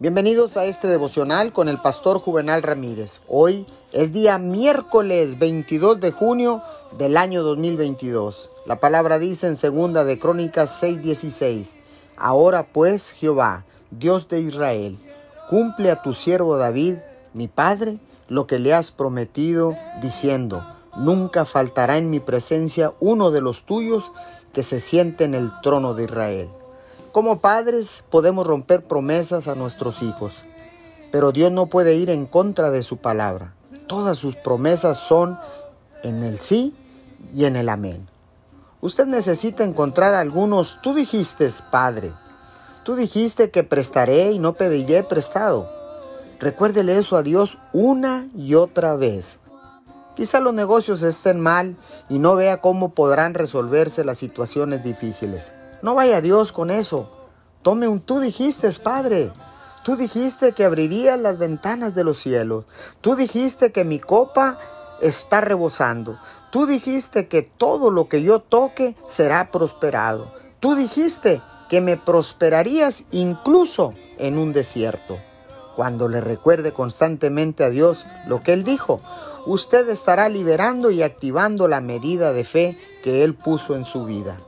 Bienvenidos a este devocional con el pastor Juvenal Ramírez. Hoy es día miércoles 22 de junio del año 2022. La palabra dice en segunda de Crónicas 6:16. Ahora pues, Jehová, Dios de Israel, cumple a tu siervo David, mi padre, lo que le has prometido, diciendo, nunca faltará en mi presencia uno de los tuyos que se siente en el trono de Israel. Como padres podemos romper promesas a nuestros hijos, pero Dios no puede ir en contra de su palabra. Todas sus promesas son en el sí y en el amén. Usted necesita encontrar algunos, tú dijiste, Padre, tú dijiste que prestaré y no pediré prestado. Recuérdele eso a Dios una y otra vez. Quizá los negocios estén mal y no vea cómo podrán resolverse las situaciones difíciles. No vaya Dios con eso. Tome un tú dijiste, Padre. Tú dijiste que abrirías las ventanas de los cielos. Tú dijiste que mi copa está rebosando. Tú dijiste que todo lo que yo toque será prosperado. Tú dijiste que me prosperarías incluso en un desierto. Cuando le recuerde constantemente a Dios lo que Él dijo, usted estará liberando y activando la medida de fe que Él puso en su vida.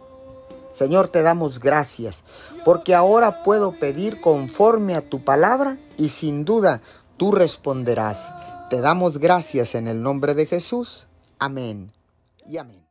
Señor, te damos gracias, porque ahora puedo pedir conforme a tu palabra y sin duda tú responderás. Te damos gracias en el nombre de Jesús. Amén y amén.